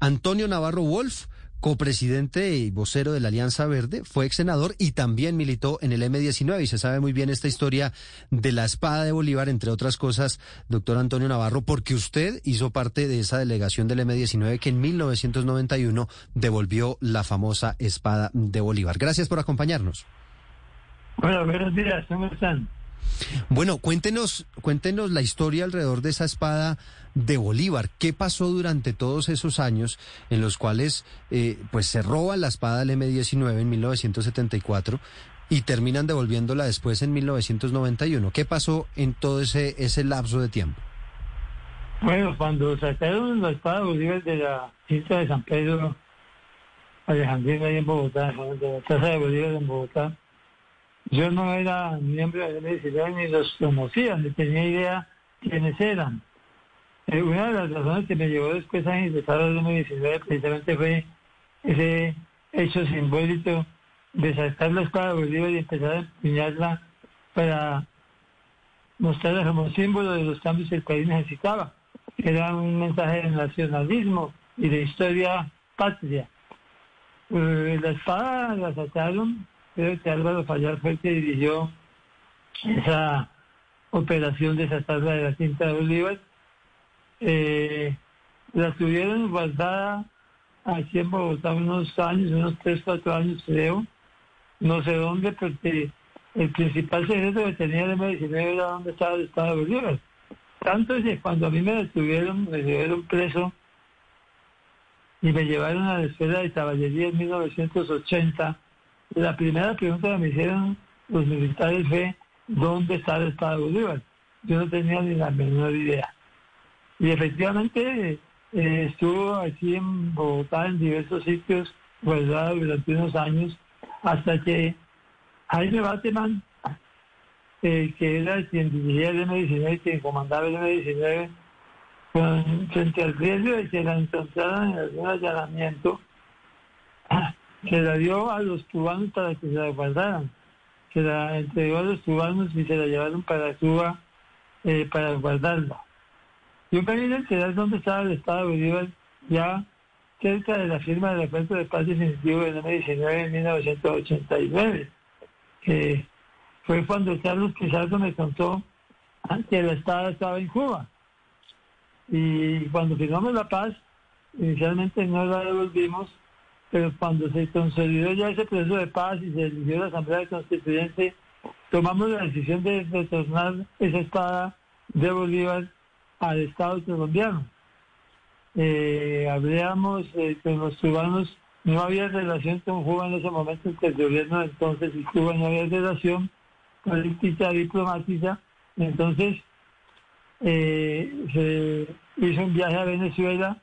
Antonio Navarro Wolf, copresidente y vocero de la Alianza Verde, fue ex senador y también militó en el M19 y se sabe muy bien esta historia de la espada de Bolívar, entre otras cosas, doctor Antonio Navarro, porque usted hizo parte de esa delegación del M19 que en 1991 devolvió la famosa espada de Bolívar. Gracias por acompañarnos. Bueno, buenos días, ¿cómo están? Bueno, cuéntenos, cuéntenos la historia alrededor de esa espada de Bolívar. ¿Qué pasó durante todos esos años en los cuales eh, pues se roba la espada del M19 en 1974 y terminan devolviéndola después en 1991? ¿Qué pasó en todo ese, ese lapso de tiempo? Bueno, cuando sacaron la espada de Bolívar de la cinta de San Pedro Alejandrina ahí en Bogotá, de la Casa de Bolívar en Bogotá, yo no era miembro de la universidad ni los conocía, ni tenía idea quiénes eran. Eh, una de las razones que me llevó después a ingresar a la universidad precisamente fue ese hecho simbólico de sacar la espada Bolívar y empezar a empuñarla para mostrarla como símbolo de los cambios que el país necesitaba. Era un mensaje de nacionalismo y de historia patria. Eh, la espada la sacaron creo que Álvaro Fallar fue el que dirigió esa operación de esa tabla de la cinta de Bolívar. Eh, la tuvieron guardada aquí en Bogotá unos años, unos tres, cuatro años creo. No sé dónde, porque el principal secreto que tenía de medicina era dónde estaba el Estado de Bolívar. Tanto es que cuando a mí me detuvieron, me llevaron preso y me llevaron a la escuela de caballería en 1980 la primera pregunta que me hicieron los militares fue, ¿dónde está el Estado de Bolívar? Yo no tenía ni la menor idea. Y efectivamente eh, estuvo aquí en Bogotá en diversos sitios guardado durante unos años hasta que Jaime Bateman, eh, que era quien dirigía el M19 y quien comandaba el M19, frente al riesgo de que la encontraran en algún allanamiento, se la dio a los cubanos para que se la guardaran. Se la entregó a los cubanos y se la llevaron para Cuba eh, para guardarla. Yo me vine a enterar dónde estaba el Estado de Bolívar ya cerca de la firma del acuerdo de paz definitivo de M19 en 1989, que fue cuando Carlos Pizarro me contó que el Estado estaba en Cuba. Y cuando firmamos la paz, inicialmente no la devolvimos pero cuando se consolidó ya ese proceso de paz y se eligió la Asamblea Constituyente, tomamos la decisión de retornar esa espada de Bolívar al Estado colombiano. Eh, hablábamos eh, con los cubanos, no había relación con Cuba en ese momento, entre el gobierno entonces y Cuba no había relación política, diplomática, entonces eh, se hizo un viaje a Venezuela,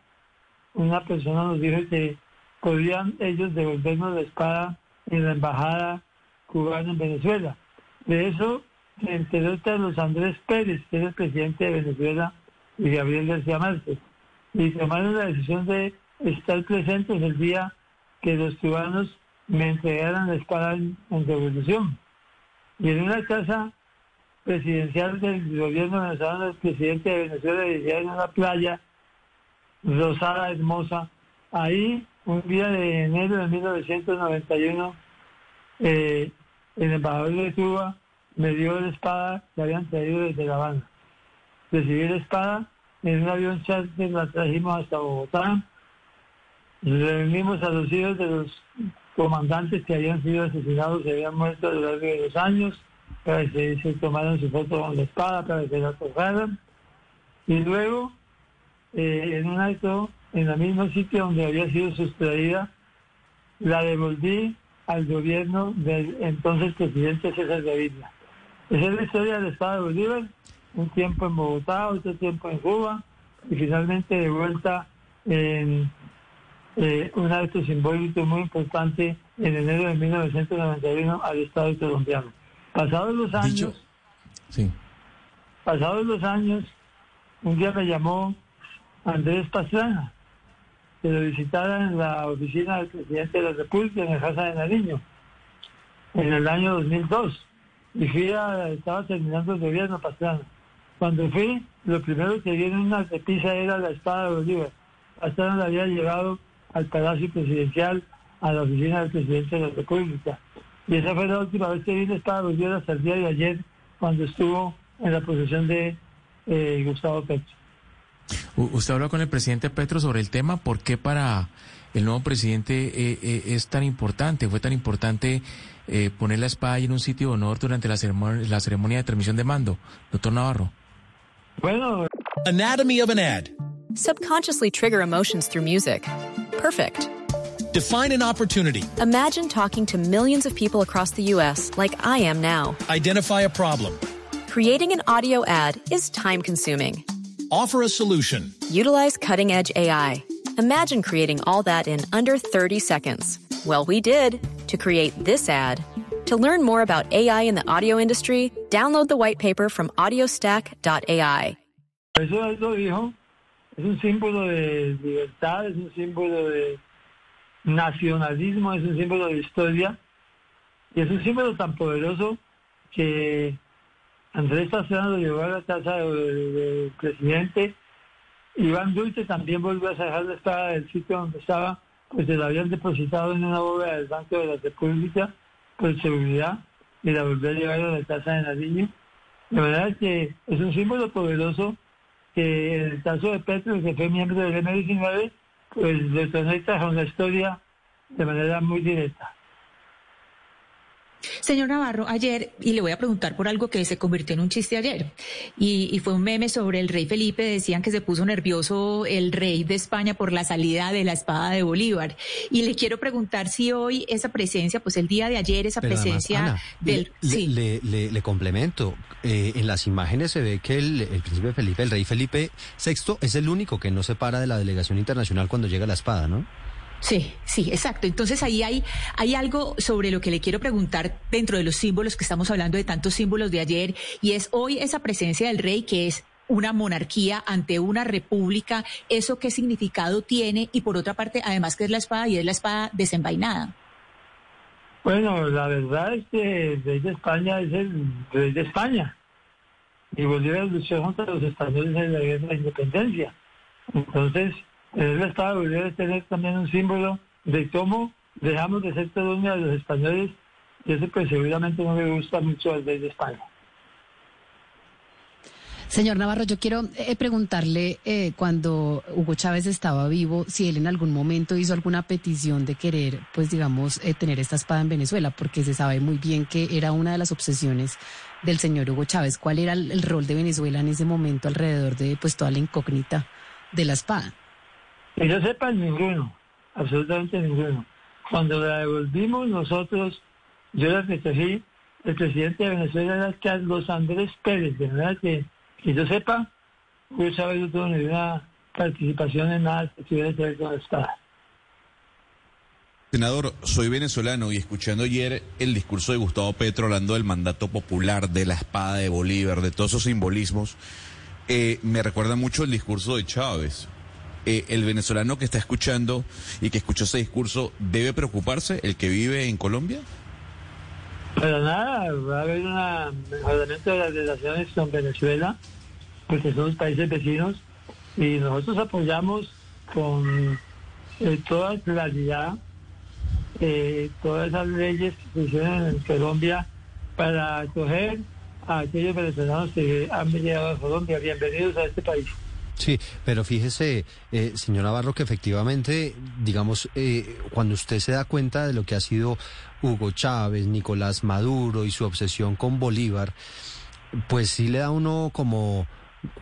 una persona nos dijo que podían ellos devolvernos la espada en la embajada cubana en Venezuela. De eso se enteró Carlos Andrés Pérez, que era el presidente de Venezuela, y Gabriel García Márquez. Y tomaron la decisión de estar presentes el día que los cubanos me entregaran la espada en, revolución. Y en una casa presidencial del gobierno venezolano, el presidente de Venezuela vivía en una playa rosada, hermosa. Ahí un día de enero de 1991, eh, el embajador de Cuba me dio la espada que habían traído desde La Habana. Recibí la espada, en un avión charter la trajimos hasta Bogotá, reunimos a los hijos de los comandantes que habían sido asesinados y habían muerto a lo largo de los años, para que se tomaran su foto con la espada, para que la tocaran. Y luego, eh, en un acto en el mismo sitio donde había sido sustraída, la devolví al gobierno del entonces presidente César Gaviria. Esa es la historia del Estado de Bolívar, un tiempo en Bogotá, otro tiempo en Cuba, y finalmente de vuelta en eh, un acto simbólico muy importante en enero de 1991 al Estado colombiano. Pasados los años, Dicho- Sí. pasados los años, un día me llamó Andrés Pastrana, que lo visitara en la oficina del presidente de la República en el Casa de Nariño, en el año 2002. Y fui a, estaba terminando el gobierno Pastrana. Cuando fui, lo primero que vi en una repisa era la espada de Bolívar. Pastrana la había llevado al Palacio Presidencial, a la oficina del presidente de la República. Y esa fue la última vez que vi la espada de Bolívar hasta el día de ayer, cuando estuvo en la posesión de eh, Gustavo Petro. Usted habló con el presidente Petro sobre el tema. ¿Por qué para el nuevo presidente eh, eh, es tan importante? ¿Fue tan importante eh, poner la espada ahí en un sitio de honor durante la ceremonia, la ceremonia de transmisión de mando? Doctor Navarro. Bueno, Anatomy of an ad. Subconsciously trigger emotions through music. Perfect. Define an opportunity. Imagine talking to millions of people across the U.S. like I am now. Identify a problem. Creating an audio ad is time consuming. Offer a solution. Utilize cutting edge AI. Imagine creating all that in under 30 seconds. Well, we did to create this ad. To learn more about AI in the audio industry, download the white paper from audiostack.ai. eso él lo dijo, es un símbolo de libertad, es un símbolo de nacionalismo, es un símbolo de historia, y es un símbolo tan poderoso que Andrés Pastrana llevó a la casa del presidente. Iván Dulce también volvió a sacar la espada del sitio donde estaba, pues se la habían depositado en una bóveda del Banco de la República por seguridad y la volvió a llevar a la casa de Nariño. De manera que es un símbolo poderoso que en el caso de Petro, que fue miembro del M19, pues lo conecta con la historia de manera muy directa. Señor Navarro, ayer, y le voy a preguntar por algo que se convirtió en un chiste ayer, y, y fue un meme sobre el rey Felipe, decían que se puso nervioso el rey de España por la salida de la espada de Bolívar. Y le quiero preguntar si hoy esa presencia, pues el día de ayer, esa Pero además, presencia Ana, del... le, sí. le, le- le complemento. Eh, en las imágenes se ve que el, el príncipe Felipe, el rey Felipe VI, es el único que no se para de la delegación internacional cuando llega la espada, ¿no? Sí, sí, exacto. Entonces ahí hay, hay algo sobre lo que le quiero preguntar dentro de los símbolos que estamos hablando de tantos símbolos de ayer y es hoy esa presencia del rey que es una monarquía ante una república, eso qué significado tiene y por otra parte además que es la espada y es la espada desenvainada. Bueno, la verdad es que el rey de España es el rey de España. Y Bolívar luchó contra los españoles en la guerra de independencia. Entonces, tener la espada de Bolívar es tener también un símbolo de cómo dejamos de ser colonia de los españoles. Y eso pues seguramente no le gusta mucho al rey de España. Señor Navarro, yo quiero eh, preguntarle, eh, cuando Hugo Chávez estaba vivo, si él en algún momento hizo alguna petición de querer, pues digamos, eh, tener esta espada en Venezuela, porque se sabe muy bien que era una de las obsesiones del señor Hugo Chávez. ¿Cuál era el, el rol de Venezuela en ese momento alrededor de pues toda la incógnita de la espada? Que yo sepa, ninguno, absolutamente ninguno. Cuando la devolvimos nosotros, yo la recogí, el presidente de Venezuela era Carlos Andrés Pérez, de verdad que, que yo sepa, Chávez no tuvo ninguna participación en nada que tuviera que ver con la espada. Senador, soy venezolano y escuchando ayer el discurso de Gustavo Petro hablando del mandato popular, de la espada de Bolívar, de todos esos simbolismos, eh, me recuerda mucho el discurso de Chávez. Eh, el venezolano que está escuchando y que escuchó ese discurso, ¿debe preocuparse el que vive en Colombia? Para nada, va a haber un mejoramiento de las relaciones con Venezuela, porque somos países vecinos, y nosotros apoyamos con eh, toda claridad eh, todas esas leyes que hicieron en Colombia para acoger a aquellos venezolanos que han llegado a Colombia. Bienvenidos a este país. Sí, pero fíjese, eh, señor Navarro, que efectivamente, digamos, eh, cuando usted se da cuenta de lo que ha sido Hugo Chávez, Nicolás Maduro y su obsesión con Bolívar, pues sí le da uno como,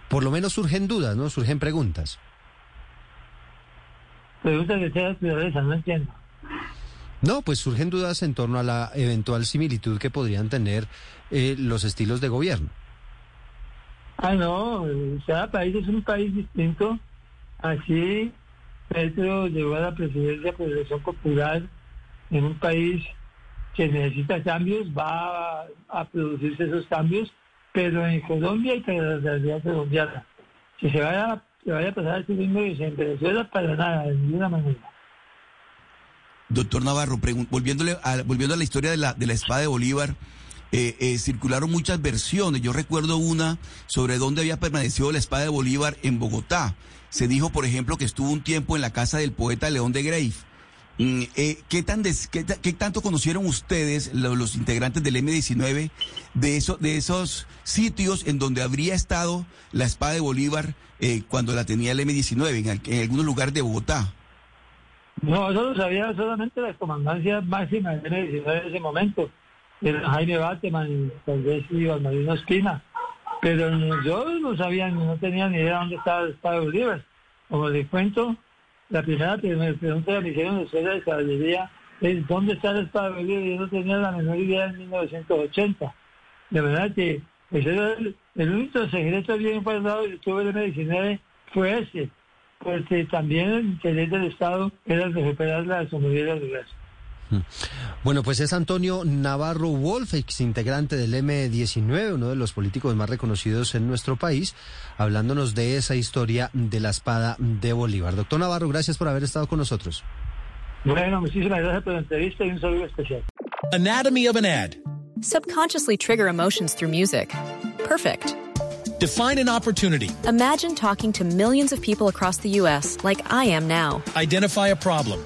por lo menos surgen dudas, ¿no? Surgen preguntas. Pregunta que sea no entiendo. No, pues surgen dudas en torno a la eventual similitud que podrían tener eh, los estilos de gobierno. Ah, no, cada país es un país distinto. Así Petro llegó a la presidencia por elección popular en un país que necesita cambios, va a, producirse esos cambios, pero en Colombia y para la realidad colombiana. Que se vaya, se vaya a pasar este mismo que en Venezuela para nada, de ninguna manera. Doctor Navarro, volviéndole a, volviendo a la historia de la, de la espada de Bolívar, eh, eh, circularon muchas versiones. Yo recuerdo una sobre dónde había permanecido la espada de Bolívar en Bogotá. Se dijo, por ejemplo, que estuvo un tiempo en la casa del poeta León de Grave. Mm, eh, ¿qué, tanto conocieron ustedes, lo- los, integrantes del M-19, de, eso, de esos sitios en donde habría estado la espada de Bolívar eh, cuando la tenía el M-19, en, en algunos lugares de Bogotá? No, eso lo sabía solamente la comandancia máxima del M19 en ese momento, era Jaime Bateman y tal vez Iván Marino Espina. Pero yo no sabía, no tenía ni idea dónde estaba el Estado de Bolívar. Como les cuento, la primera pre- pregunta que me hicieron escuela de caballería es ¿dónde está el Estado de Bolívar? Yo no tenía la menor idea en 1980. De verdad que ese era el, el único secreto bien guardado que tuve el M19 fue ese porque también el interés del Estado era recuperar la soberanía del lugar. Bueno, pues es Antonio Navarro Wolf, ex integrante del M19, uno de los políticos más reconocidos en nuestro país, hablándonos de esa historia de la espada de Bolívar. Doctor Navarro, gracias por haber estado con nosotros. Bueno, muchísimas gracias por la entrevista y un saludo especial. Anatomy of an ad. Subconsciously trigger emotions through music. Perfect. Define an opportunity. Imagine talking to millions of people across the U.S. like I am now. Identify a problem.